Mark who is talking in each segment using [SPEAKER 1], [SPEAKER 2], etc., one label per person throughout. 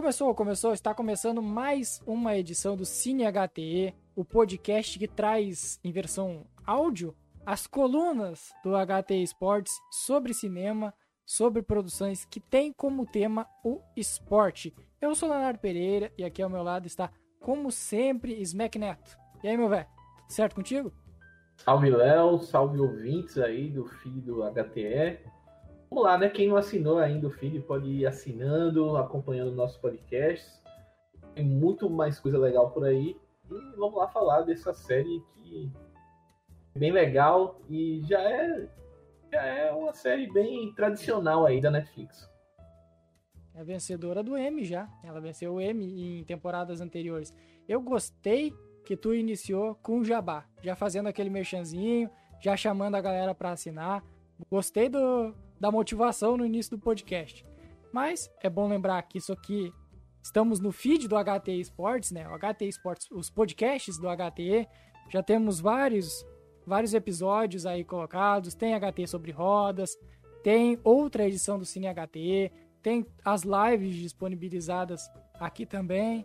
[SPEAKER 1] começou, começou, está começando mais uma edição do Cine HTE, o podcast que traz em versão áudio as colunas do HTE Esportes sobre cinema, sobre produções que tem como tema o esporte. Eu sou Leonardo Pereira e aqui ao meu lado está, como sempre, Smack Neto. E aí, meu velho, certo contigo?
[SPEAKER 2] Salve Léo, salve ouvintes aí do feed do HTE. Vamos lá, né? Quem não assinou ainda o feed pode ir assinando, acompanhando nossos podcasts. Tem muito mais coisa legal por aí. E vamos lá falar dessa série que é bem legal e já é, já é uma série bem tradicional aí da Netflix.
[SPEAKER 1] É vencedora do M já. Ela venceu o M em temporadas anteriores. Eu gostei que tu iniciou com o Jabá, já fazendo aquele merchanzinho, já chamando a galera para assinar. Gostei do, da motivação no início do podcast. Mas é bom lembrar que isso aqui estamos no feed do HTE Esportes, né? O HTE Esportes, os podcasts do HTE, já temos vários vários episódios aí colocados, tem HT sobre rodas, tem outra edição do Cine HTE, tem as lives disponibilizadas aqui também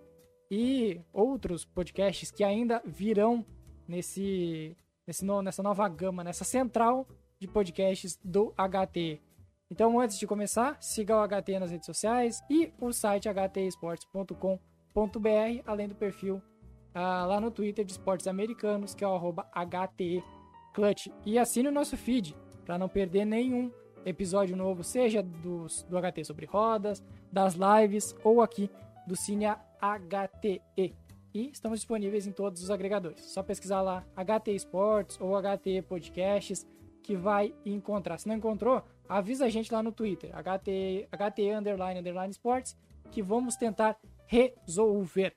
[SPEAKER 1] e outros podcasts que ainda virão nesse, nesse nessa nova gama, nessa central de podcasts do HT. Então, antes de começar, siga o HT nas redes sociais e o site htesportes.com.br, além do perfil uh, lá no Twitter de esportes americanos, que é o HTClutch. E assine o nosso feed para não perder nenhum episódio novo, seja dos, do HT sobre rodas, das lives ou aqui do Cine HTE. E estamos disponíveis em todos os agregadores. Só pesquisar lá HT Esportes ou HT Podcasts que vai encontrar. Se não encontrou, avisa a gente lá no Twitter, HT, HT underline, underline Sports, que vamos tentar resolver.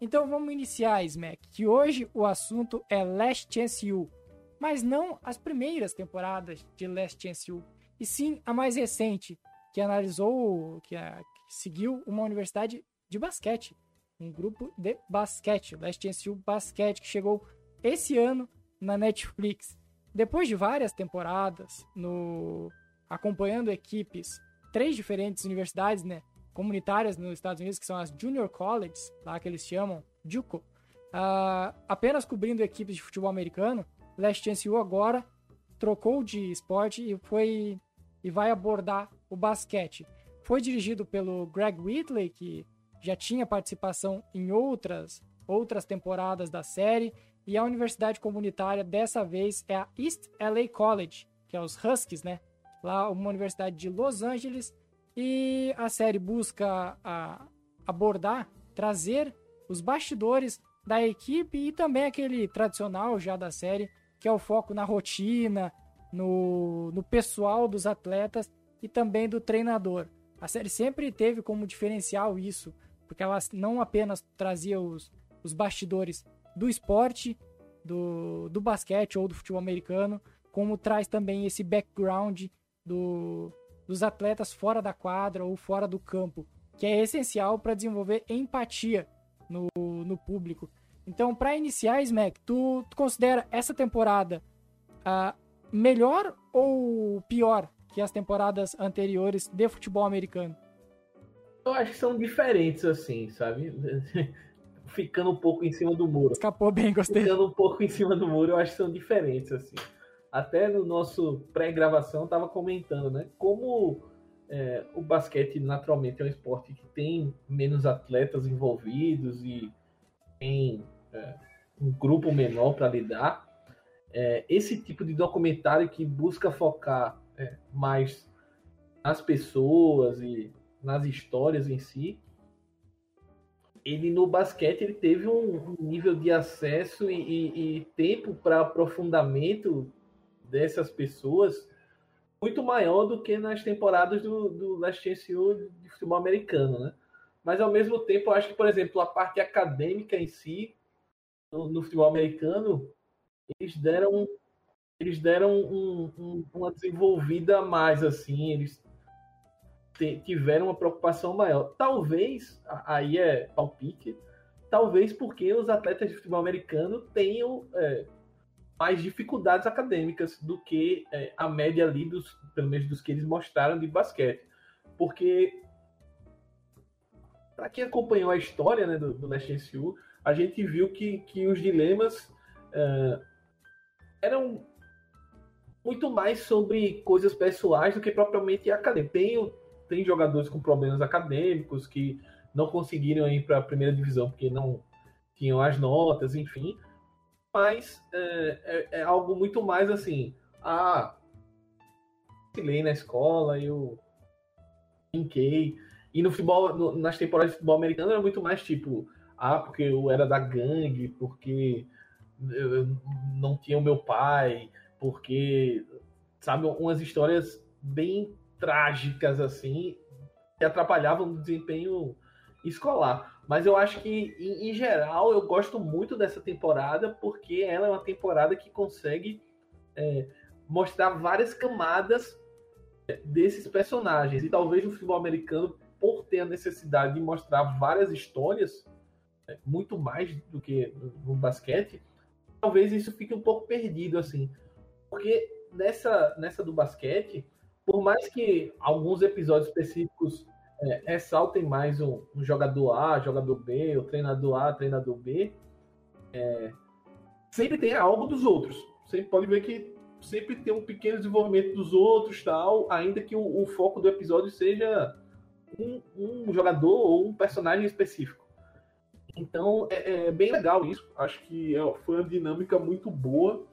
[SPEAKER 1] Então vamos iniciar, Smack, que hoje o assunto é Last Chance U, mas não as primeiras temporadas de Last Chance U e sim a mais recente, que analisou, que, que seguiu uma universidade de basquete, um grupo de basquete, Last Chance U Basquete, que chegou esse ano na Netflix. Depois de várias temporadas no acompanhando equipes, três diferentes universidades, né, comunitárias nos Estados Unidos, que são as Junior Colleges, lá que eles chamam, JUCO, uh, apenas cobrindo equipes de futebol americano, Last Chance U agora trocou de esporte e foi e vai abordar o basquete. Foi dirigido pelo Greg Whitley, que já tinha participação em outras outras temporadas da série, e a universidade comunitária dessa vez é a East LA College, que é os Huskies, né? Lá uma universidade de Los Angeles, e a série busca a, abordar, trazer os bastidores da equipe e também aquele tradicional já da série, que é o foco na rotina, no, no pessoal dos atletas e também do treinador. A série sempre teve como diferencial isso, porque ela não apenas trazia os, os bastidores do esporte, do, do basquete ou do futebol americano, como traz também esse background do, dos atletas fora da quadra ou fora do campo, que é essencial para desenvolver empatia no, no público. Então, para iniciar, Smack, tu, tu, considera essa temporada uh, melhor ou pior que as temporadas anteriores de futebol americano?
[SPEAKER 2] Eu acho que são diferentes, assim, sabe? Ficando um pouco em cima do muro.
[SPEAKER 1] Escapou bem, gostei.
[SPEAKER 2] Ficando um pouco em cima do muro, eu acho que são diferentes, assim. Até no nosso pré-gravação, tava comentando, né? Como é, o basquete, naturalmente, é um esporte que tem menos atletas envolvidos e tem é, um grupo menor para lidar é, esse tipo de documentário que busca focar é, mais nas pessoas e nas histórias em si, ele no basquete ele teve um, nível de acesso e, e, e tempo para aprofundamento dessas pessoas muito maior do que nas temporadas do, do Last Chance U de futebol americano, né? Mas ao mesmo tempo, eu acho que, por exemplo, a parte acadêmica em si, no, no futebol americano, eles deram eles deram um, um, uma desenvolvida mais assim eles tiveram uma preocupação maior talvez aí é palpite talvez porque os atletas de futebol americano tenham é, mais dificuldades acadêmicas do que é, a média ali, dos, pelo menos dos que eles mostraram de basquete. Porque, para quem acompanhou a história né, do, do NCU, a gente viu que, que os dilemas é, eram muito mais sobre coisas pessoais do que propriamente acadêmicas. Tem, tem jogadores com problemas acadêmicos que não conseguiram ir para a primeira divisão porque não tinham as notas, enfim mas é, é, é algo muito mais assim. Ah, lei na escola, eu brinquei. E no futebol, no, nas temporadas de futebol americano era muito mais tipo, ah, porque eu era da gangue, porque eu não tinha o meu pai, porque, sabe, umas histórias bem trágicas assim, que atrapalhavam o desempenho escolar. Mas eu acho que, em, em, geral, eu gosto muito dessa temporada porque ela é uma temporada que consegue é, mostrar várias camadas desses personagens. E talvez no futebol americano, por ter a necessidade de mostrar várias histórias, é, muito mais do que no basquete, talvez isso fique um pouco perdido, assim. Porque nessa, nessa do basquete, por mais que alguns episódios específicos é, ressaltem mais um, um, jogador A, jogador B, o treinador A, treinador B, é, sempre tem algo dos outros. Você pode ver que sempre tem um pequeno desenvolvimento dos outros, tal, ainda que o, o foco do episódio seja um, um, jogador ou um personagem específico. Então é, é bem legal isso. Acho que é, foi uma dinâmica muito boa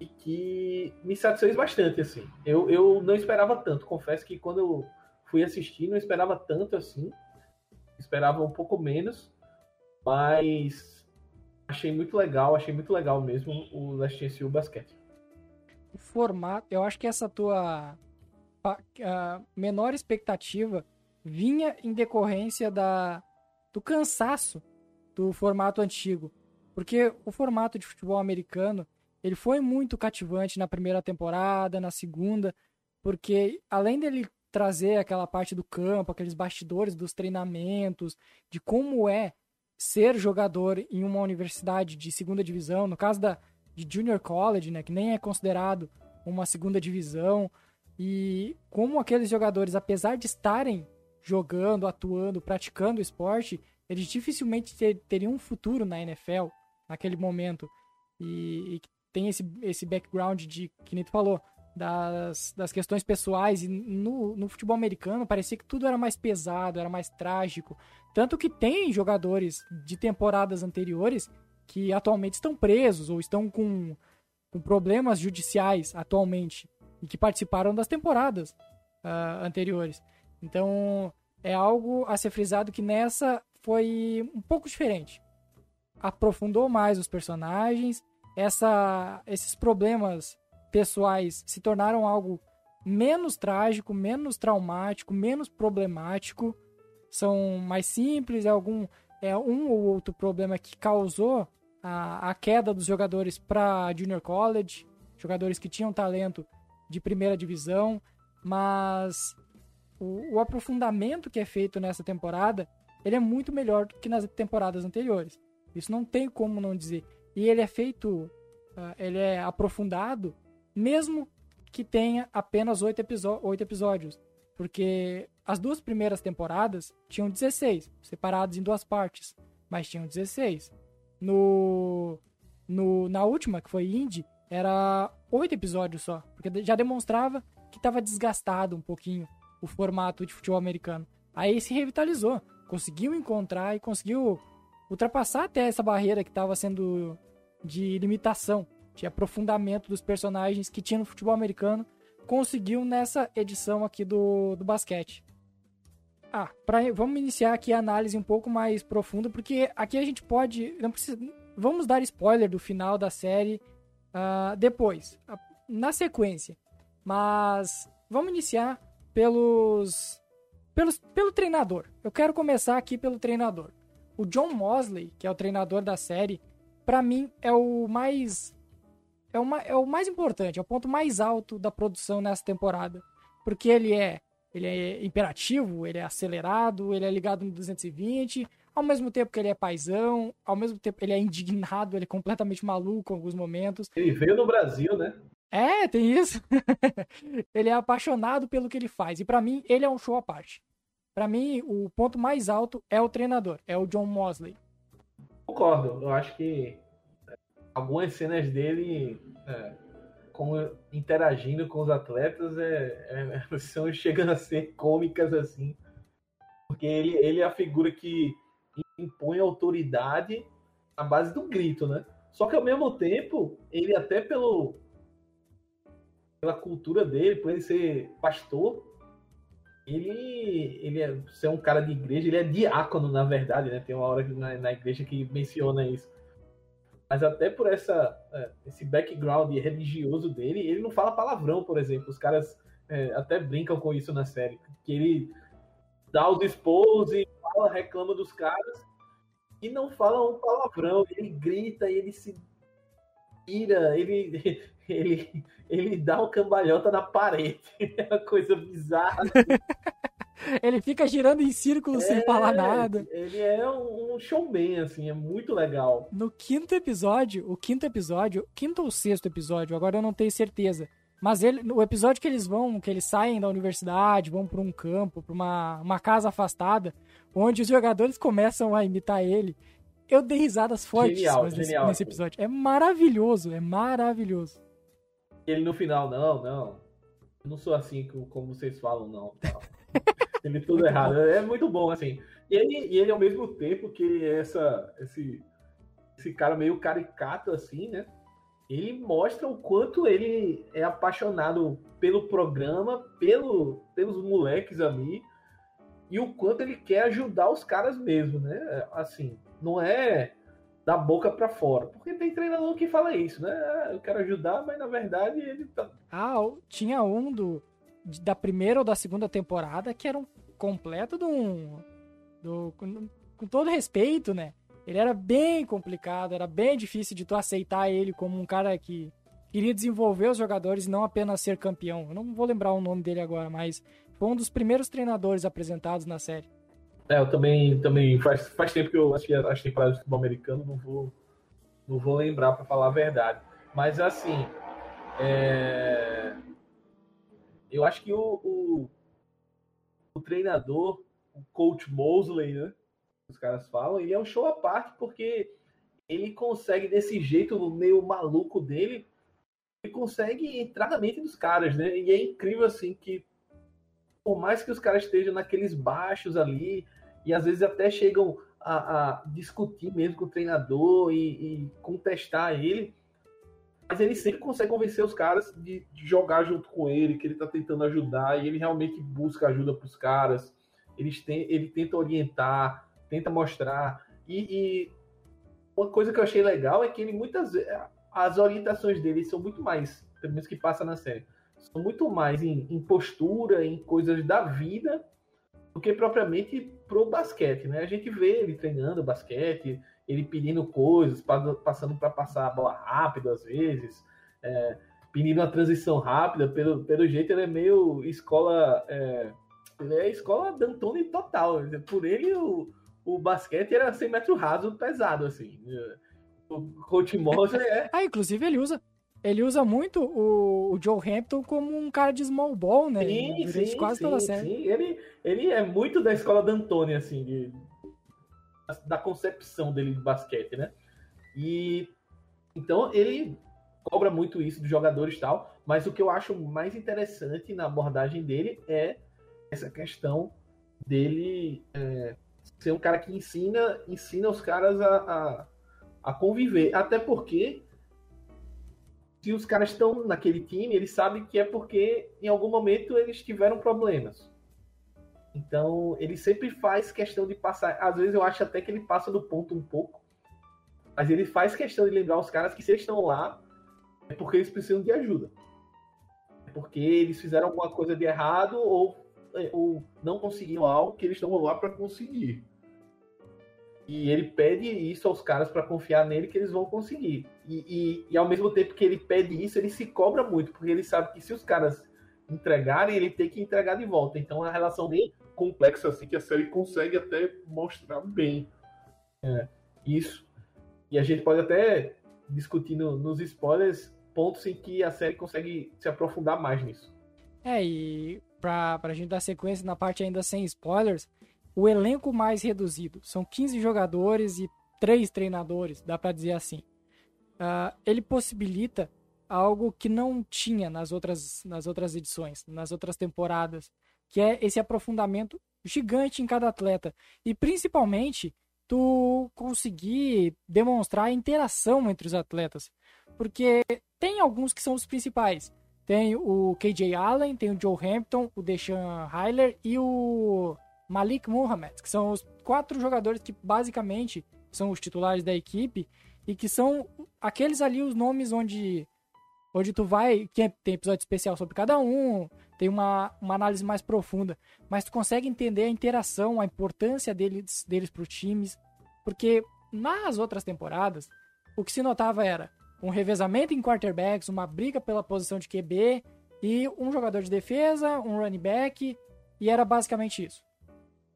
[SPEAKER 2] e que me satisfez bastante assim. Eu, eu não esperava tanto. Confesso que quando eu fui assistir, não esperava tanto assim. Esperava um pouco menos, mas achei muito legal, achei muito legal mesmo o Last Chance o basquete.
[SPEAKER 1] O formato, eu acho que essa tua menor expectativa vinha em decorrência da, do cansaço do formato antigo. Porque o formato de futebol americano, ele foi muito cativante na primeira temporada, na segunda, porque além dele trazer aquela parte do campo, aqueles bastidores dos treinamentos, de como é ser jogador em uma universidade de segunda divisão, no caso da de Junior College, né, que nem é considerado uma segunda divisão, e como aqueles jogadores, apesar de estarem jogando, atuando, praticando esporte, eles dificilmente ter, teriam um futuro na NFL naquele momento. E, e tem esse, esse background de, que nem tu falou, das, das questões pessoais. E no, no futebol americano parecia que tudo era mais pesado, era mais trágico. Tanto que tem jogadores de temporadas anteriores que atualmente estão presos ou estão com, com problemas judiciais atualmente e que participaram das temporadas uh, anteriores. Então é algo a ser frisado que nessa foi um pouco diferente. Aprofundou mais os personagens, essa, esses problemas pessoais se tornaram algo menos trágico, menos traumático, menos problemático, são mais simples, é algum é um ou outro problema que causou a, a queda dos jogadores para junior college, jogadores que tinham talento de primeira divisão, mas o, o, aprofundamento que é feito nessa temporada ele é muito melhor do que nas temporadas anteriores. Isso não tem como não dizer. E ele é feito, uh, ele é aprofundado mesmo que tenha apenas oito episódios, porque as duas primeiras temporadas tinham 16, separados em duas partes, mas tinham 16. No, no na última, que foi Indie, era oito episódios só, porque já demonstrava que estava desgastado um pouquinho o formato de futebol americano. Aí se revitalizou, conseguiu encontrar e conseguiu ultrapassar até essa barreira que estava sendo de limitação de aprofundamento dos personagens que tinha no futebol americano, conseguiu nessa edição aqui do, do basquete. Ah, pra, vamos iniciar aqui a análise um pouco mais profunda, porque aqui a gente pode. Não precisa, vamos dar spoiler do final da série uh, depois, na sequência. Mas vamos iniciar pelos, pelos, pelo treinador. Eu quero começar aqui pelo treinador. O John Mosley, que é o treinador da série, para mim é o mais é, uma, é o mais importante, é o ponto mais alto da produção nessa temporada. Porque ele é, ele é imperativo, ele é acelerado, ele é ligado no 220, ao mesmo tempo que ele é paisão, ao mesmo tempo ele é indignado, ele é completamente maluco em alguns momentos.
[SPEAKER 2] Ele veio no Brasil, né?
[SPEAKER 1] É, tem isso. ele é apaixonado pelo que ele faz. E para mim, ele é um show à parte. Para mim, o ponto mais alto é o treinador, é o John Mosley.
[SPEAKER 2] Concordo. Eu acho que algumas cenas dele é, com, interagindo com os atletas é, é, são chegando a ser cômicas assim. Porque ele, ele é a figura que impõe autoridade à base do grito, né? Só que ao mesmo tempo, ele até pelo pela cultura dele, por ele ser pastor, ele ele é ser um cara de igreja, ele é diácono na verdade, né? Tem uma hora na, na igreja que menciona isso. Mas até por essa é, esse background religioso dele, ele não fala palavrão, por exemplo. Os caras é, até brincam com isso na série, que ele dá os expôs e fala, reclama dos caras e não fala um palavrão. Ele grita, ele se tira, ele, ele, ele dá um cambalhota na parede. É uma coisa bizarra.
[SPEAKER 1] ele fica girando em círculos é, sem falar nada.
[SPEAKER 2] Ele é um showman, assim, é muito legal.
[SPEAKER 1] No quinto episódio, o quinto episódio, quinto ou sexto episódio, agora eu não tenho certeza. Mas ele, no episódio que eles vão, que eles saem da universidade, vão para um campo, para uma, uma casa afastada, onde os jogadores começam a imitar ele. Eu dei risadas fortes genial, nesse, genial. nesse episódio. É maravilhoso, é maravilhoso.
[SPEAKER 2] Ele no final, não, não. Eu não sou assim como vocês falam, não. ele tudo errado. É muito bom, assim. E ele, e ele ao mesmo tempo que ele é essa, esse, esse cara meio caricato, assim, né? ele mostra o quanto ele é apaixonado pelo programa, pelo, pelos moleques ali, e o quanto ele quer ajudar os caras mesmo, né? Assim, não é da boca para fora, porque tem treinador que fala isso, né? Ah, eu quero ajudar, mas na verdade ele tá.
[SPEAKER 1] Ah, tinha um do, da primeira ou da segunda temporada que era um completo de um. Do, com, com todo respeito, né? Ele era bem complicado, era bem difícil de tu aceitar ele como um cara que queria desenvolver os jogadores e não apenas ser campeão. Eu não vou lembrar o nome dele agora, mas foi um dos primeiros treinadores apresentados na série.
[SPEAKER 2] É, eu também, também faz, faz tempo que eu acho que as temporadas de futebol americano não vou, não vou lembrar para falar a verdade. Mas assim, é... eu acho que o, o, o treinador, o coach Mosley, né? os caras falam, ele é um show à parte porque ele consegue, desse jeito meio maluco dele, ele consegue entrar na mente dos caras, né? E é incrível, assim, que por mais que os caras estejam naqueles baixos ali, e às vezes até chegam a, a discutir mesmo com o treinador e, e, contestar ele, mas ele sempre consegue convencer os caras de, de, jogar junto com ele, que ele tá tentando ajudar, e ele realmente busca ajuda para os caras, eles têm, ele tenta orientar, tenta mostrar. E, e, uma coisa que eu achei legal é que ele muitas. As orientações dele são muito mais, pelo menos que passa na série, são muito mais em, em postura, em coisas da vida, do que propriamente pro basquete, né? A gente vê ele treinando basquete, ele pedindo coisas, passando para passar a bola rápido às vezes, é, pedindo uma transição rápida, pelo, pelo jeito ele é meio escola. É, ele é escola D'Antoni total. Por ele, o, o basquete era 100 metros raso pesado, assim. O Coach Mosley é.
[SPEAKER 1] ah, inclusive ele usa. Ele usa muito o, o, Joe Hampton como um cara de small ball, né?
[SPEAKER 2] Sim, sim, quase sim, toda a série. Sim. Ele, ele é muito da escola da Antônio, assim, de, da concepção dele de basquete, né? E então ele cobra muito isso dos jogadores e tal, mas o que eu acho mais interessante na abordagem dele é essa questão dele é, ser um cara que ensina, ensina os caras a, a, a conviver. Até porque se os caras estão naquele time, eles sabem que é porque em algum momento eles tiveram problemas. Então, ele sempre faz questão de passar. Às vezes eu acho até que ele passa do ponto um pouco. Mas ele faz questão de lembrar os caras que se eles estão lá, é porque eles precisam de ajuda. É porque eles fizeram alguma coisa de errado ou ou não conseguiram algo que eles estão lá para conseguir. E ele pede isso aos caras para confiar nele que eles vão conseguir. E, e, e, ao mesmo tempo que ele pede isso, ele se cobra muito, porque ele sabe que se os caras entregarem, ele tem que entregar de volta. Então a relação dele
[SPEAKER 3] complexa assim que a série consegue até mostrar bem.
[SPEAKER 2] é, isso. E a gente pode até discutir no, nos spoilers pontos em que a série consegue se aprofundar mais nisso.
[SPEAKER 1] É, e pra, pra gente dar sequência na parte ainda sem spoilers, o elenco mais reduzido. São 15 jogadores e 3 treinadores, dá para dizer assim. Uh, ele possibilita algo que não tinha nas outras, nas outras edições, nas outras temporadas, que é esse aprofundamento gigante em cada atleta. E principalmente tu conseguir demonstrar a interação entre os atletas. Porque tem alguns que são os principais. Tem o KJ Allen, tem o Joe Hampton, o Deshaun Hyler e o Malik Muhammad, que são os quatro jogadores que basicamente são os titulares da equipe e que são aqueles ali os nomes onde onde tu vai, que tem episódio especial sobre cada um, tem uma, uma análise mais profunda, mas tu consegue entender a interação, a importância deles, deles para os times, porque nas outras temporadas, o que se notava era um revezamento em quarterbacks, uma briga pela posição de QB e um jogador de defesa, um running back, e era basicamente isso.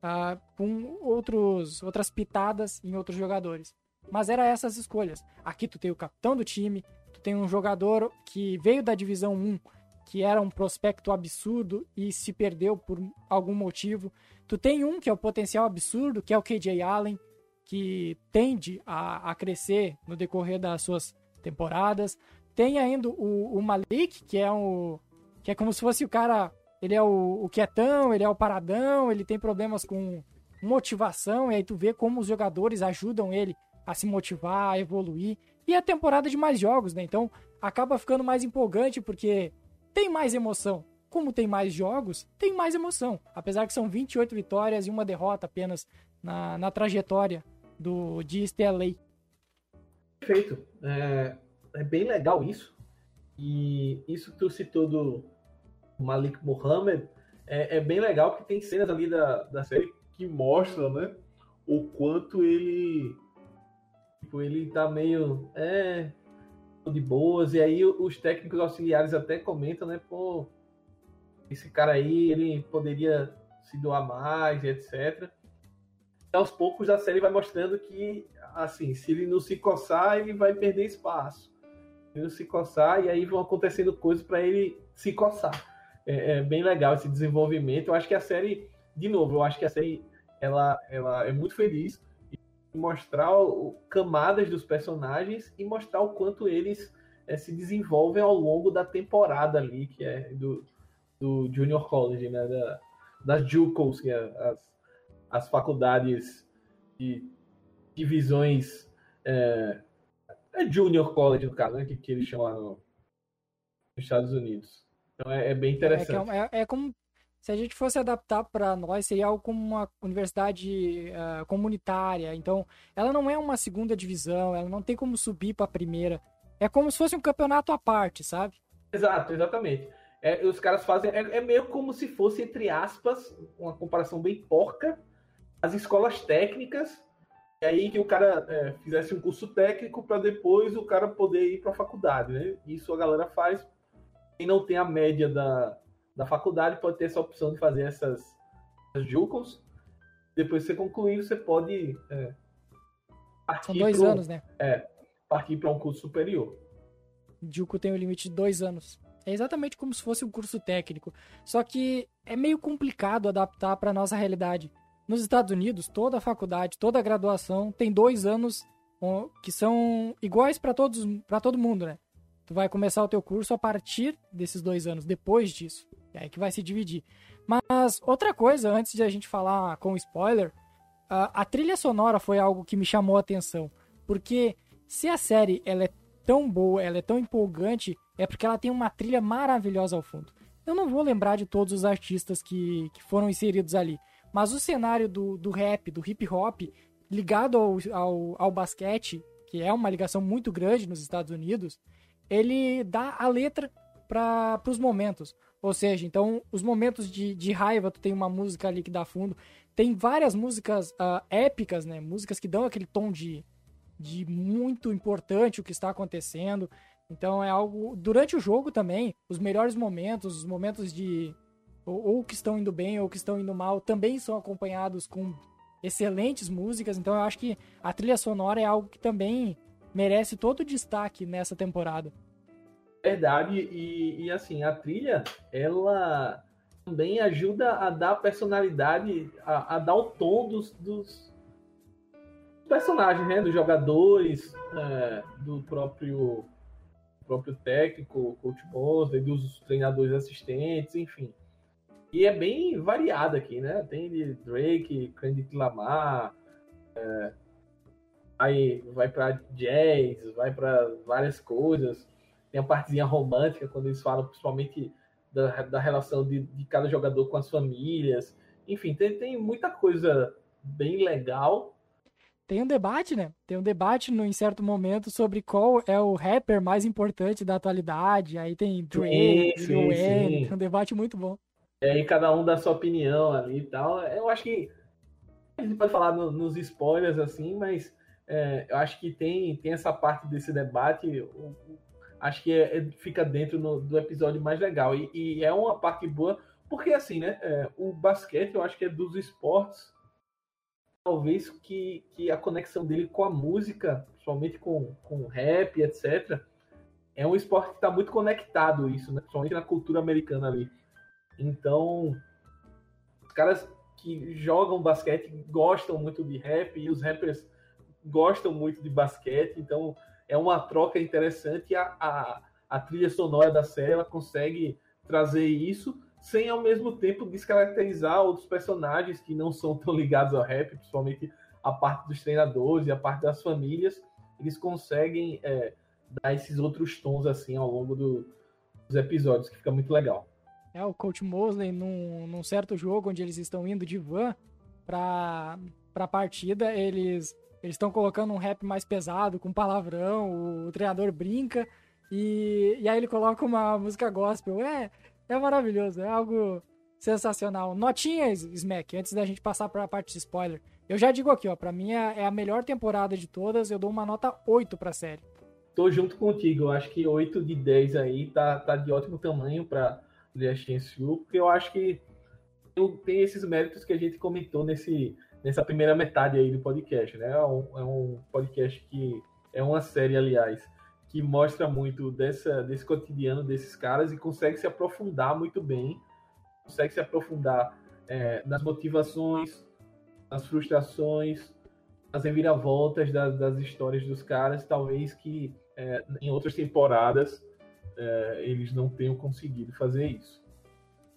[SPEAKER 1] Uh, com outros, outras pitadas em outros jogadores. Mas era essas escolhas. Aqui tu tem o capitão do time, tu tem um jogador que veio da divisão 1, que era um prospecto absurdo e se perdeu por algum motivo. Tu tem um que é o potencial absurdo, que é o KJ Allen, que tende a, a crescer no decorrer das suas temporadas. Tem ainda o, o Malik, que é o. que é como se fosse o cara. Ele é o, o quietão, ele é o paradão, ele tem problemas com motivação, e aí tu vê como os jogadores ajudam ele a se motivar, a evoluir. E a temporada de mais jogos, né? Então acaba ficando mais empolgante porque tem mais emoção. Como tem mais jogos, tem mais emoção. Apesar que são 28 vitórias e uma derrota apenas na, na trajetória do de LA.
[SPEAKER 2] Perfeito. É, é bem legal isso. E isso que tu citou do Malik Mohammed é, é, bem legal que tem cenas ali da, da série que mostram, né? O quanto ele. Tipo, ele tá meio. É. De boas. E aí os técnicos auxiliares até comentam, né? Pô, esse cara aí, ele poderia se doar mais, etc. E aos poucos a série vai mostrando que assim, se ele não se coçar, ele vai perder espaço. Ele não se coçar, e aí vão acontecendo coisas para ele se coçar. É, é, bem legal esse desenvolvimento. Eu acho que a série, de novo, eu acho que a série ela, ela é muito feliz em mostrar o, camadas dos personagens e mostrar o quanto eles é, se desenvolvem ao longo da temporada ali, que é do, do Junior College, né? Da, das JUCOs, que é as, as faculdades de divisões é, é Junior College, no caso, né, que, que eles no, nos Estados Unidos. Então é, é bem interessante.
[SPEAKER 1] É, é, é, como se a gente fosse adaptar para nós, seria algo como uma universidade uh, comunitária. Então, ela não é uma segunda divisão, ela não tem como subir para a primeira. É como se fosse um campeonato à parte, sabe?
[SPEAKER 2] Exato, exatamente. É, os caras fazem. É, é, meio como se fosse, entre aspas, uma comparação bem porca, as escolas técnicas e aí que o cara é, fizesse um curso técnico para depois o cara poder ir para a faculdade, né? Isso a galera faz. Quem não tem a média da, da faculdade pode ter essa opção de fazer essas, essas JUCOS. Depois que você concluir, você pode é,
[SPEAKER 1] São dois pro, anos, né?
[SPEAKER 2] É, partir para um curso superior.
[SPEAKER 1] JUCO tem o um limite de dois anos. É exatamente como se fosse um curso técnico. Só que é meio complicado adaptar para nossa realidade. Nos Estados Unidos, toda a faculdade, toda a graduação tem dois anos que são iguais para todos, para todo mundo, né? Tu vai começar o teu curso a partir desses dois anos, depois disso. É aí que vai se dividir. Mas outra coisa, antes de a gente falar com spoiler, a, a trilha sonora foi algo que me chamou a atenção. Porque se a série ela é tão boa, ela é tão empolgante, é porque ela tem uma trilha maravilhosa ao fundo. Eu não vou lembrar de todos os artistas que, que foram inseridos ali, mas o cenário do, do rap, do hip hop, ligado ao, ao, ao basquete, que é uma ligação muito grande nos Estados Unidos, ele dá a letra para os momentos. Ou seja, então, os momentos de, de raiva, tu tem uma música ali que dá fundo. Tem várias músicas uh, épicas, né? Músicas que dão aquele tom de, de muito importante o que está acontecendo. Então é algo. Durante o jogo também, os melhores momentos, os momentos de, ou, ou que estão indo bem ou que estão indo mal, também são acompanhados com excelentes músicas, então eu acho que a trilha sonora é algo que também merece todo o destaque nessa temporada.
[SPEAKER 2] Verdade, e, e assim, a trilha, ela também ajuda a dar personalidade, a, a dar o tom dos, dos, personagens, né? Dos jogadores, é, do próprio próprio técnico, coach Mosley, dos treinadores assistentes, enfim. E é bem variada aqui, né? Tem de Drake, Kendrick Lamar, é, aí vai para jazz, vai para várias coisas. Tem a partezinha romântica, quando eles falam principalmente da, da relação de, de cada jogador com as famílias. Enfim, tem, tem muita coisa bem legal
[SPEAKER 1] tem um debate, né? Tem um debate no, em certo momento sobre qual é o rapper mais importante da atualidade. Aí tem Drake, Wayne, um debate muito bom.
[SPEAKER 2] É, e cada um dá sua opinião ali e tal. Eu acho que a gente pode falar no, nos spoilers assim, mas é, eu acho que tem, tem essa parte desse debate. Eu, acho que é, é, fica dentro no, do episódio mais legal. E, e, é uma parte boa, porque assim, né? É, o basquete eu acho que é dos esportes talvez que, que a conexão dele com a música, principalmente com, com rap, etc., é um esporte que está muito conectado isso, né? principalmente na cultura americana ali. Então, os caras que jogam basquete gostam muito de rap e os rappers gostam muito de basquete, então é uma troca interessante. A, a, a trilha sonora da série ela consegue trazer isso sem ao mesmo tempo descaracterizar outros personagens que não são tão ligados ao rap, principalmente a parte dos treinadores e a parte das famílias, eles conseguem é, dar esses outros tons assim ao longo do, dos episódios, que fica muito legal.
[SPEAKER 1] É, o Coach Mosley, num, num certo jogo onde eles estão indo de van para a partida, eles eles estão colocando um rap mais pesado, com palavrão, o, treinador brinca, e, e aí ele coloca uma música gospel. É, é maravilhoso, é algo sensacional. Notinhas, Smack, antes da gente passar para a parte de spoiler. Eu já digo aqui, ó, para mim é, é a melhor temporada de todas, eu dou uma nota 8 para a série.
[SPEAKER 2] Tô junto contigo, eu acho que 8 de 10 aí tá, tá de ótimo tamanho para Last Chance porque eu acho que tem esses méritos que a gente comentou nesse, nessa primeira metade aí do podcast, né? É um, é um podcast que é uma série, aliás, que mostra muito dessa, desse cotidiano desses caras e consegue se aprofundar muito bem, consegue se aprofundar é, nas motivações, nas frustrações, nas reviravoltas das, das histórias dos caras, talvez que é, em outras temporadas é, eles não tenham conseguido fazer isso.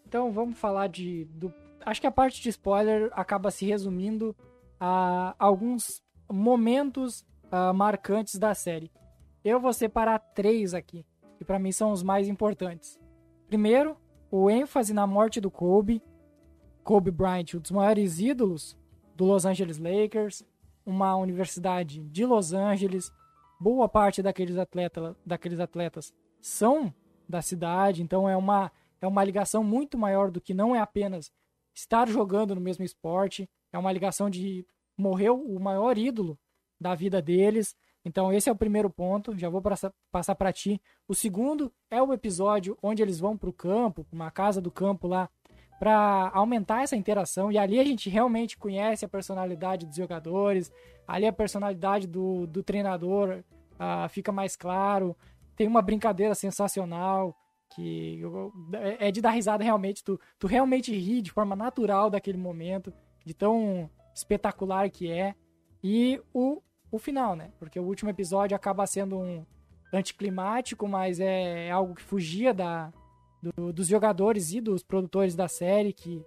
[SPEAKER 1] Então vamos falar de. Do, acho que a parte de spoiler acaba se resumindo a alguns momentos uh, marcantes da série. Eu vou separar três aqui, que para mim são os mais importantes. Primeiro, o ênfase na morte do Kobe. Kobe Bryant, um dos maiores ídolos do Los Angeles Lakers, uma universidade de Los Angeles. Boa parte daqueles, atleta, daqueles atletas são da cidade, então é uma, é uma ligação muito maior do que não é apenas estar jogando no mesmo esporte, é uma ligação de morreu o maior ídolo da vida deles, então, esse é o primeiro ponto, já vou passar para ti. O segundo é o episódio onde eles vão para o campo, uma casa do campo lá, para aumentar essa interação. E ali a gente realmente conhece a personalidade dos jogadores, ali a personalidade do, do treinador uh, fica mais claro. Tem uma brincadeira sensacional que é, é de dar risada realmente. Tu, tu realmente ri de forma natural daquele momento, de tão espetacular que é. E o o final, né? Porque o último episódio acaba sendo um anticlimático, mas é, é algo que fugia da, do, dos jogadores e dos produtores da série, que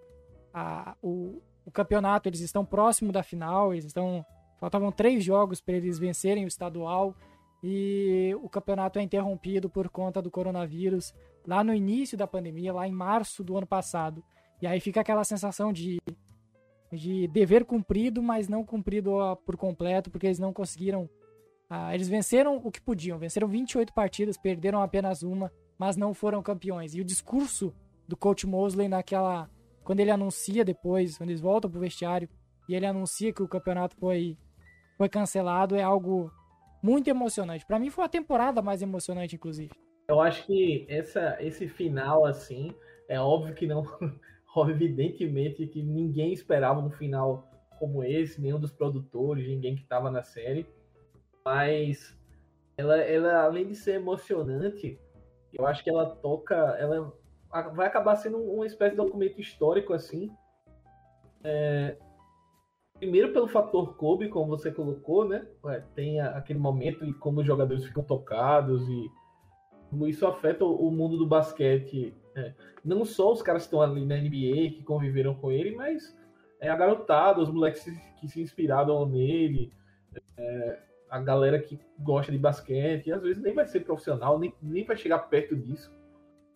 [SPEAKER 1] a, o, o campeonato, eles estão próximo da final, eles estão... Faltavam três jogos para eles vencerem o estadual e o campeonato é interrompido por conta do coronavírus lá no início da pandemia, lá em março do ano passado. E aí fica aquela sensação de de dever cumprido, mas não cumprido por completo, porque eles não conseguiram. Ah, eles venceram o que podiam, venceram 28 partidas, perderam apenas uma, mas não foram campeões. E o discurso do coach Mosley naquela. Quando ele anuncia depois, quando eles voltam pro vestiário e ele anuncia que o campeonato foi, foi cancelado, é algo muito emocionante. Para mim foi a temporada mais emocionante, inclusive.
[SPEAKER 2] Eu acho que essa, esse final, assim, é óbvio que não evidentemente que ninguém esperava um final como esse, nenhum dos produtores, ninguém que estava na série. Mas ela, ela, além de ser emocionante, eu acho que ela toca. Ela vai acabar sendo uma espécie de documento histórico, assim. É, primeiro pelo fator Kobe, como você colocou, né? Tem aquele momento e como os jogadores ficam tocados e isso afeta o mundo do basquete. É, não só os caras que estão ali na NBA, que conviveram com ele, mas é, a garotada, os moleques que se inspiraram nele, é, a galera que gosta de basquete, às vezes nem vai ser profissional, nem, nem vai chegar perto disso,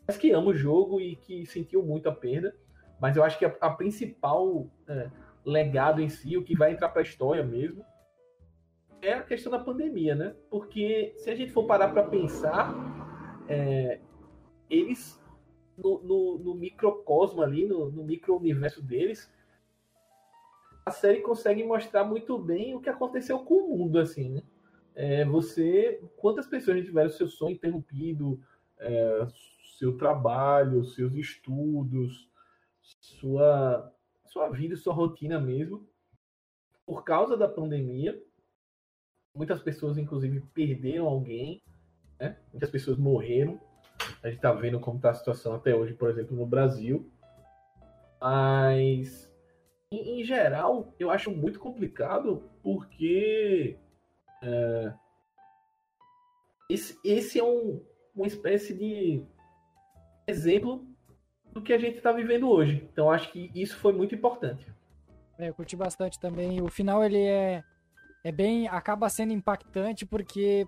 [SPEAKER 2] mas que ama o jogo e que sentiu muito a perda. Mas eu acho que a, a principal é, legado em si, o que vai entrar para a história mesmo, é a questão da pandemia, né? Porque se a gente for parar para pensar, é, eles no, no, no, microcosmo ali, no, no micro-universo deles, a série consegue mostrar muito bem o que aconteceu com o mundo, assim, né? É, você, quantas pessoas tiveram seu sonho interrompido, é, seu trabalho, seus estudos, sua, sua vida, sua rotina mesmo, por causa da pandemia. Muitas pessoas, inclusive, perderam alguém, né? muitas pessoas morreram. A gente está vendo como está a situação até hoje, por exemplo, no Brasil. Mas em, em geral, eu acho muito complicado porque é, esse, esse é um, uma espécie de exemplo do que a gente está vivendo hoje. Então acho que isso foi muito importante.
[SPEAKER 1] É, eu curti bastante também. O final ele é, é bem. acaba sendo impactante porque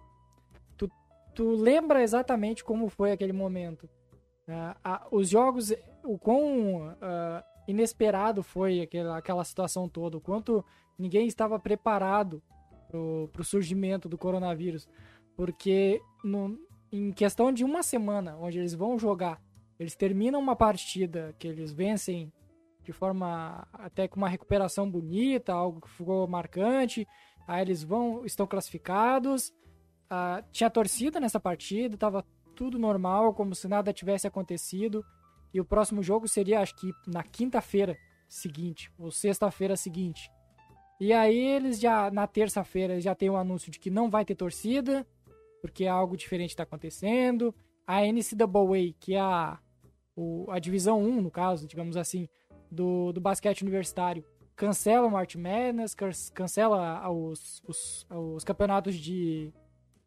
[SPEAKER 1] tu, lembra exatamente como foi aquele momento. Uh, os jogos, o quão uh, inesperado foi aquela, aquela situação toda, o quanto ninguém estava preparado para o surgimento do coronavírus. Porque no, em questão de uma semana, onde eles vão jogar, eles terminam uma partida que eles vencem de forma até com uma recuperação bonita, algo que ficou marcante. Aí eles vão, estão classificados. Uh, tinha torcida nessa partida, estava tudo normal, como se nada tivesse acontecido. E o próximo jogo seria, acho que na quinta-feira seguinte, ou sexta-feira seguinte. E aí eles já, na terça-feira, já tem o anúncio de que não vai ter torcida, porque algo diferente está acontecendo. A NCAA, que é a, o, a divisão 1, no caso, digamos assim, do, do basquete universitário, cancela o March Madness, cancela os, os, os campeonatos de,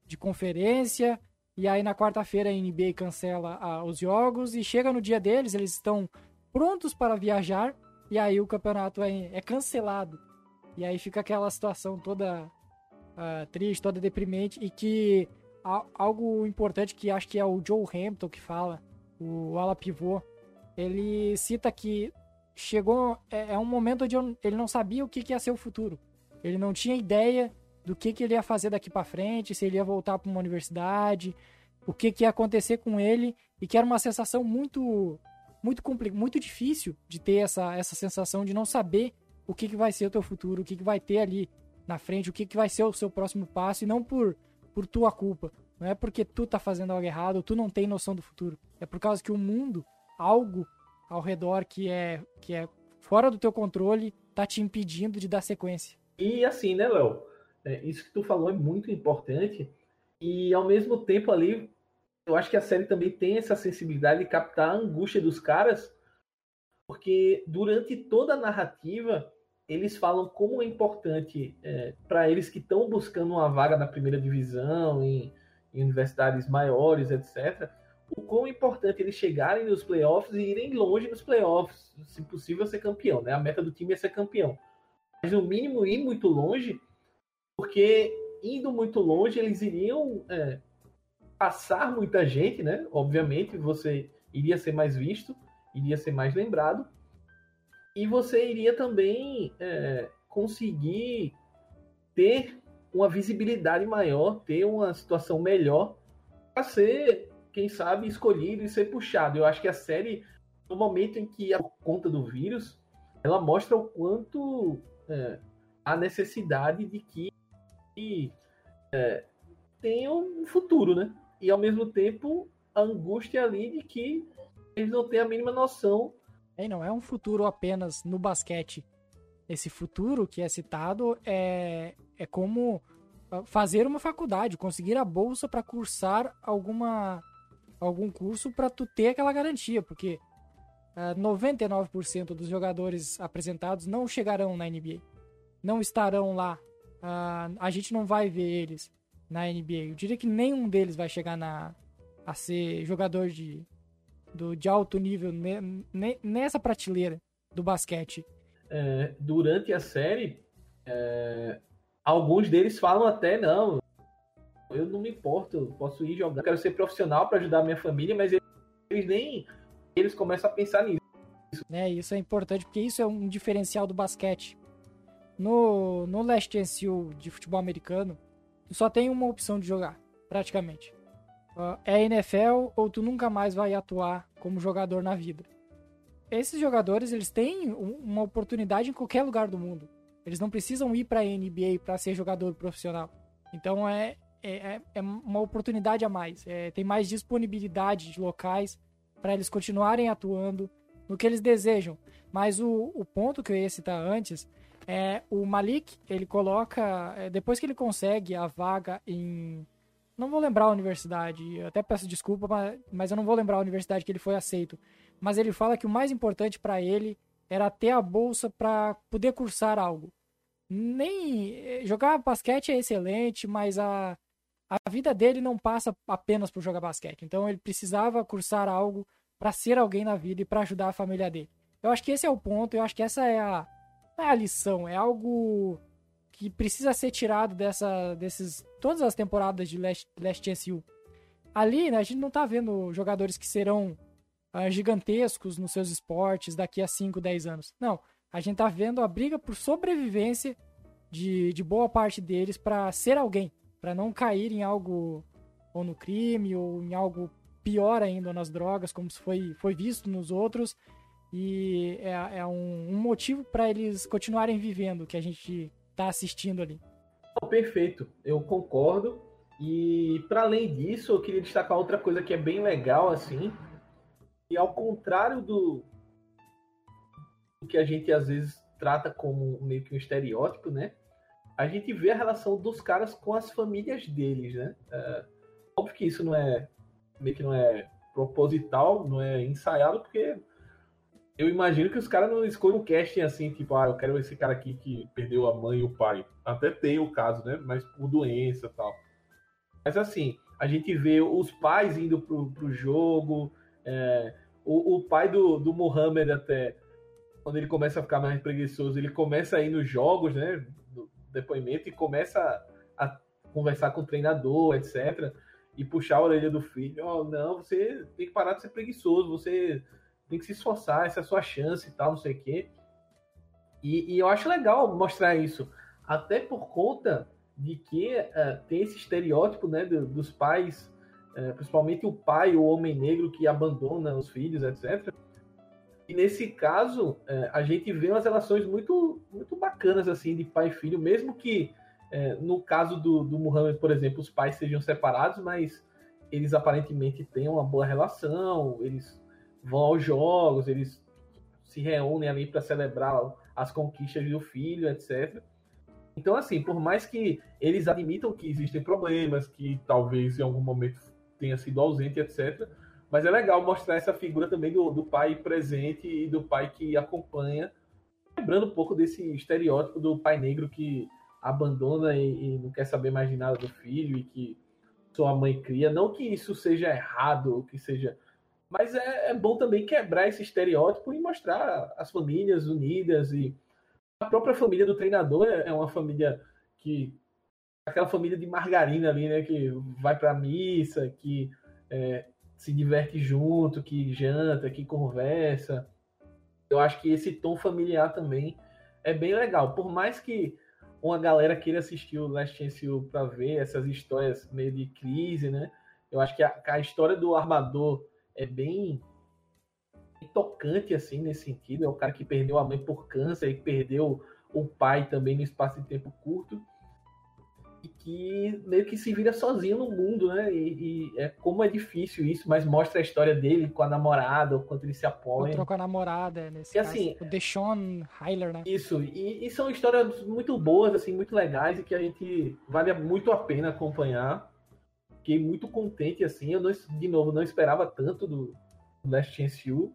[SPEAKER 1] de conferência, e aí na quarta-feira a NBA cancela ah, os jogos e chega no dia deles, eles estão prontos para viajar e aí o campeonato é, é cancelado. E aí fica aquela situação toda uh, triste, toda deprimente e que algo importante que acho que é o Joe Hampton que fala, o ala pivô, ele cita que chegou é, é um momento onde ele não sabia o que, que ia ser o futuro. Ele não tinha ideia do que, que ele ia fazer daqui para frente, se ele ia voltar para uma universidade, o que, que ia acontecer com ele, e que era uma sensação muito muito muito difícil de ter essa, essa sensação de não saber o que, que vai ser o teu futuro, o que, que vai ter ali na frente, o que, que vai ser o seu próximo passo, e não por, por tua culpa. Não é porque tu tá fazendo algo errado, tu não tem noção do futuro. É por causa que o mundo, algo ao redor que é, que é fora do teu controle, tá te impedindo de dar sequência.
[SPEAKER 2] E assim, né, Léo? É, isso que tu falou é muito importante. E ao mesmo tempo ali, eu acho que a série também tem essa sensibilidade de captar a angústia dos caras, porque durante toda a narrativa eles falam como é importante é, para eles que estão buscando uma vaga na primeira divisão, em, em, universidades maiores, etc. O quão importante eles chegarem nos playoffs e irem longe nos playoffs, se possível ser campeão, né? A meta do time é ser campeão. Mas no mínimo ir muito longe porque indo muito longe eles iriam é, passar muita gente, né? Obviamente você iria ser mais visto, iria ser mais lembrado e você iria também é, conseguir ter uma visibilidade maior, ter uma situação melhor para ser, quem sabe, escolhido e ser puxado. Eu acho que a série, no momento em que a conta do vírus, ela mostra o quanto é, a necessidade de que que é, tenham um futuro, né? E ao mesmo tempo a angústia ali de que eles não têm a mínima noção.
[SPEAKER 1] É, não é um futuro apenas no basquete. esse futuro que é citado é, é como ah, fazer uma faculdade, conseguir a bolsa para cursar alguma algum curso para tu ter aquela garantia, porque uh, ah, 99% dos jogadores apresentados não chegarão na NBA, não estarão lá, uh, a gente não vai ver eles na NBA. Eu diria que nenhum deles vai chegar na a ser jogador de, do, de alto nível ne, ne, nessa prateleira do basquete.
[SPEAKER 2] É, durante a série, é, alguns deles falam até não, eu não me importo, posso ir jogar, quero ser profissional para ajudar a minha família, mas eles nem eles começam a pensar nisso.
[SPEAKER 1] É, isso é importante porque isso é um diferencial do basquete. No, no Last NCU de futebol americano, tu só tem uma opção de jogar, praticamente. Uh, é NFL ou tu nunca mais vai atuar como jogador na vida. Esses jogadores, eles têm uma oportunidade em qualquer lugar do mundo. Eles não precisam ir para a NBA para ser jogador profissional. Então é, é, é, é uma oportunidade a mais. É, tem mais disponibilidade de locais para eles continuarem atuando no que eles desejam. Mas o, o ponto que eu ia citar antes é o Malik, ele coloca, é, depois que ele consegue a vaga em. Não vou lembrar a universidade, até peço desculpa, mas, mas eu não vou lembrar a universidade que ele foi aceito. Mas ele fala que o mais importante para ele era ter a bolsa para poder cursar algo. Nem é, jogar basquete é excelente, mas a, a vida dele não passa apenas por jogar basquete. Então ele precisava cursar algo para ser alguém na vida e para ajudar a família dele. Eu acho que esse é o ponto, eu acho que essa é a, é a lição, é algo que precisa ser tirado dessa, desses, todas as temporadas de Last, Last SU. Ali, né, a gente não tá vendo jogadores que serão uh, gigantescos nos seus esportes daqui a 5, 10 anos. Não, a gente tá vendo a briga por sobrevivência de, de boa parte deles para ser alguém, para não cair em algo ou no crime ou em algo pior ainda nas drogas, como foi, foi visto nos outros. E é, é um, um motivo para eles continuarem vivendo que a gente está assistindo ali.
[SPEAKER 2] Perfeito, eu concordo. E para além disso, eu queria destacar outra coisa que é bem legal, assim, e ao contrário do, que a gente às vezes trata como meio que um estereótipo, né? A gente vê a relação dos caras com as famílias deles, né? É, óbvio que isso não é meio que não é proposital, não é ensaiado, porque eu imagino que os caras não escolhem um casting assim, tipo, ah, eu quero esse cara aqui que perdeu a mãe e o pai. Até tem o caso, né? Mas por doença tal. Mas assim, a gente vê os pais indo pro, pro jogo, é, o, o pai do, do Mohamed até, quando ele começa a ficar mais preguiçoso, ele começa a ir nos jogos, né? Do depoimento e começa a, a conversar com o treinador, etc e puxar a orelha do filho, ó, oh, não, você tem que parar de ser preguiçoso, você tem que se esforçar, essa é a sua chance e tal, não sei o quê. E, e eu acho legal mostrar isso, até por conta de que uh, tem esse estereótipo, né, do, dos pais, uh, principalmente o pai, o homem negro que abandona os filhos, etc. E nesse caso, uh, a gente vê umas relações muito, muito bacanas, assim, de pai e filho, mesmo que no caso do, do Muhammad, por exemplo, os pais sejam separados, mas eles aparentemente têm uma boa relação, eles vão aos jogos, eles se reúnem ali para celebrar as conquistas do filho, etc. Então, assim, por mais que eles admitam que existem problemas, que talvez em algum momento tenha sido ausente, etc., mas é legal mostrar essa figura também do, do pai presente e do pai que acompanha, lembrando um pouco desse estereótipo do pai negro que abandona e, e, não quer saber mais de nada do filho e que sua mãe cria. Não que isso seja errado que seja. Mas é, é bom também quebrar esse estereótipo e mostrar as famílias unidas e a própria família do treinador é, é uma família que aquela família de margarina ali, né, que vai para missa, que é, se diverte junto, que janta, que conversa. Eu acho que esse tom familiar também é bem legal. Por mais que uma galera queira assistir o Last Chance U para ver essas histórias meio de crise, né? Eu acho que a, a história do armador é bem tocante assim nesse sentido. É o cara que perdeu a mãe por câncer e perdeu o pai também no espaço de tempo curto. e que meio que se vira sozinho no mundo, né? E, e, é como é difícil isso, mas mostra a história dele com a namorada, o quanto ele se apoia.
[SPEAKER 1] Encontrou com a namorada, nesse
[SPEAKER 2] e,
[SPEAKER 1] caso,
[SPEAKER 2] assim,
[SPEAKER 1] o Deshaun Hyler, né?
[SPEAKER 2] Isso, e, e, são histórias muito boas, assim, muito legais e que a gente vale muito a pena acompanhar. Fiquei muito contente, assim, eu não, de novo não esperava tanto do Last Chance U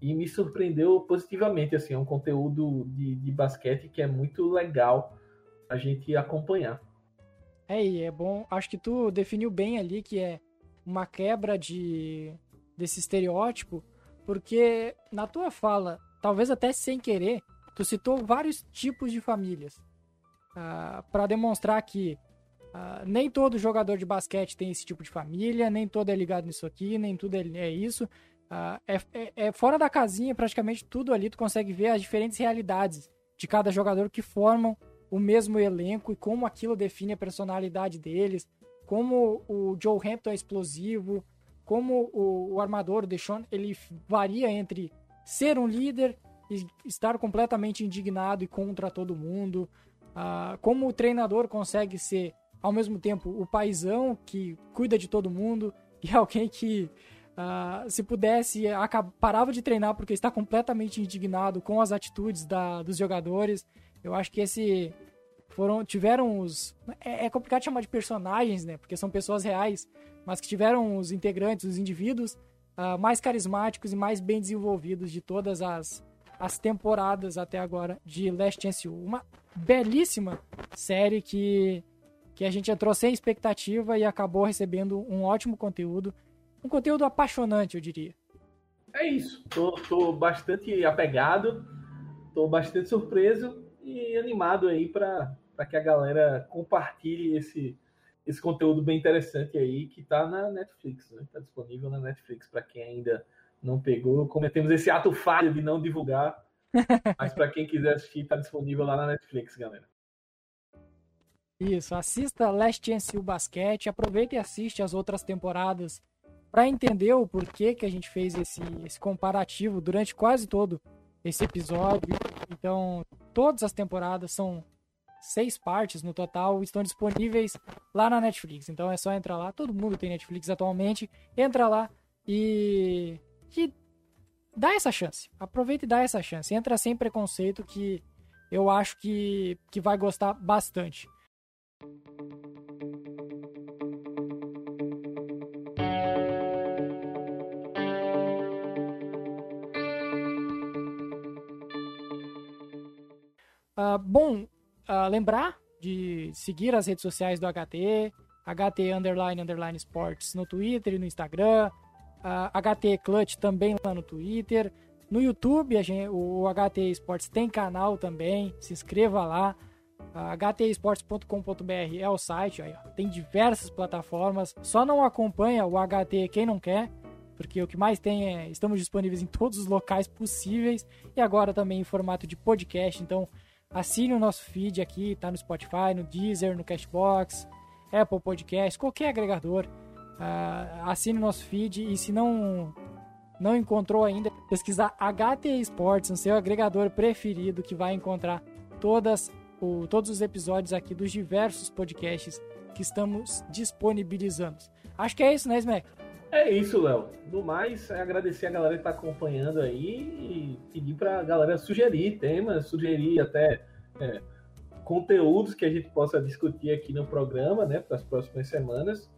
[SPEAKER 2] e me surpreendeu positivamente, assim, é um conteúdo de, de basquete que é muito legal a gente acompanhar.
[SPEAKER 1] É, é bom. Acho que tu definiu bem ali que é uma quebra de desse estereótipo, porque na tua fala, talvez até sem querer, tu citou vários tipos de famílias uh, ah, para demonstrar que uh, nem todo jogador de basquete tem esse tipo de família, nem todo é ligado nisso aqui, nem tudo é, é isso. Uh, é, é, é, fora da casinha, praticamente tudo ali tu consegue ver as diferentes realidades de cada jogador que formam o mesmo elenco e como aquilo define a personalidade deles, como o Joe Hampton é explosivo, como o, o armador, o Deshaun, ele varia entre ser um líder e estar completamente indignado e contra todo mundo, uh, como o treinador consegue ser, ao mesmo tempo, o paizão que cuida de todo mundo e alguém que, uh, se pudesse, parava de treinar porque está completamente indignado com as atitudes da, dos jogadores. Eu acho que esse foram tiveram os é, é, complicado chamar de personagens, né? Porque são pessoas reais, mas que tiveram os integrantes, os indivíduos uh, mais carismáticos e mais bem desenvolvidos de todas as as temporadas até agora de Last Chance U. Uma belíssima série que que a gente entrou sem expectativa e acabou recebendo um ótimo conteúdo, um conteúdo apaixonante, eu diria.
[SPEAKER 2] É isso. Tô, tô bastante apegado, tô bastante surpreso e animado aí para que a galera compartilhe esse, esse conteúdo bem interessante aí que está na Netflix, né? Está disponível na Netflix para quem ainda não pegou. Cometemos esse ato falho de não divulgar, mas para quem quiser assistir, está disponível lá na Netflix, galera.
[SPEAKER 1] Isso, assista Last Chance U Basquete, aproveita e assiste as outras temporadas para entender o porquê que a gente fez esse, esse comparativo durante quase todo esse episódio. Então, todas as temporadas são seis partes no total, estão disponíveis lá na Netflix. Então é só entrar lá, todo mundo tem Netflix atualmente, entra lá e, e dá essa chance. Aproveita e dá essa chance. Entra sem preconceito que eu acho que, que vai gostar bastante. Uh, bom, uh, lembrar de seguir as redes sociais do HT, HT underline underline sports no Twitter e no Instagram, uh, HT Clutch também lá no Twitter. No YouTube, gente, o HT Esportes tem canal também, se inscreva lá. Htesports.com.br é o site, aí, tem diversas plataformas. Só não acompanha o HT quem não quer, porque o que mais tem é estamos disponíveis em todos os locais possíveis e agora também em formato de podcast. Então Assine o nosso feed aqui, tá no Spotify, no Deezer, no Cashbox, Apple Podcast, qualquer agregador. Uh, assine o nosso feed e se não não encontrou ainda, pesquisar HT Esportes no seu agregador preferido que vai encontrar todas o, todos os episódios aqui dos diversos podcasts que estamos disponibilizando. Acho que é isso, né, Smack?
[SPEAKER 2] É isso, Léo. No mais, é agradecer a galera que está acompanhando aí e pedir para a galera sugerir temas, sugerir até é, conteúdos que a gente possa discutir aqui no programa, né, para as próximas semanas.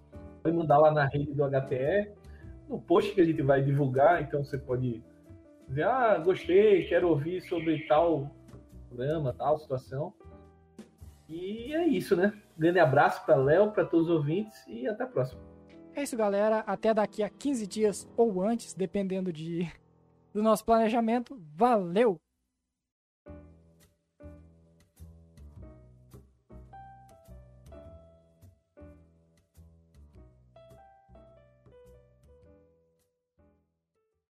[SPEAKER 2] Pode mandar lá na rede do HTE, no post que a gente vai divulgar, então você pode dizer, ah, gostei, quero ouvir sobre tal programa, tal situação. E é isso, né? grande abraço para Léo, para todos os ouvintes e até a próxima.
[SPEAKER 1] É isso, galera. Até daqui a 15 dias ou antes, dependendo de do nosso planejamento. Valeu!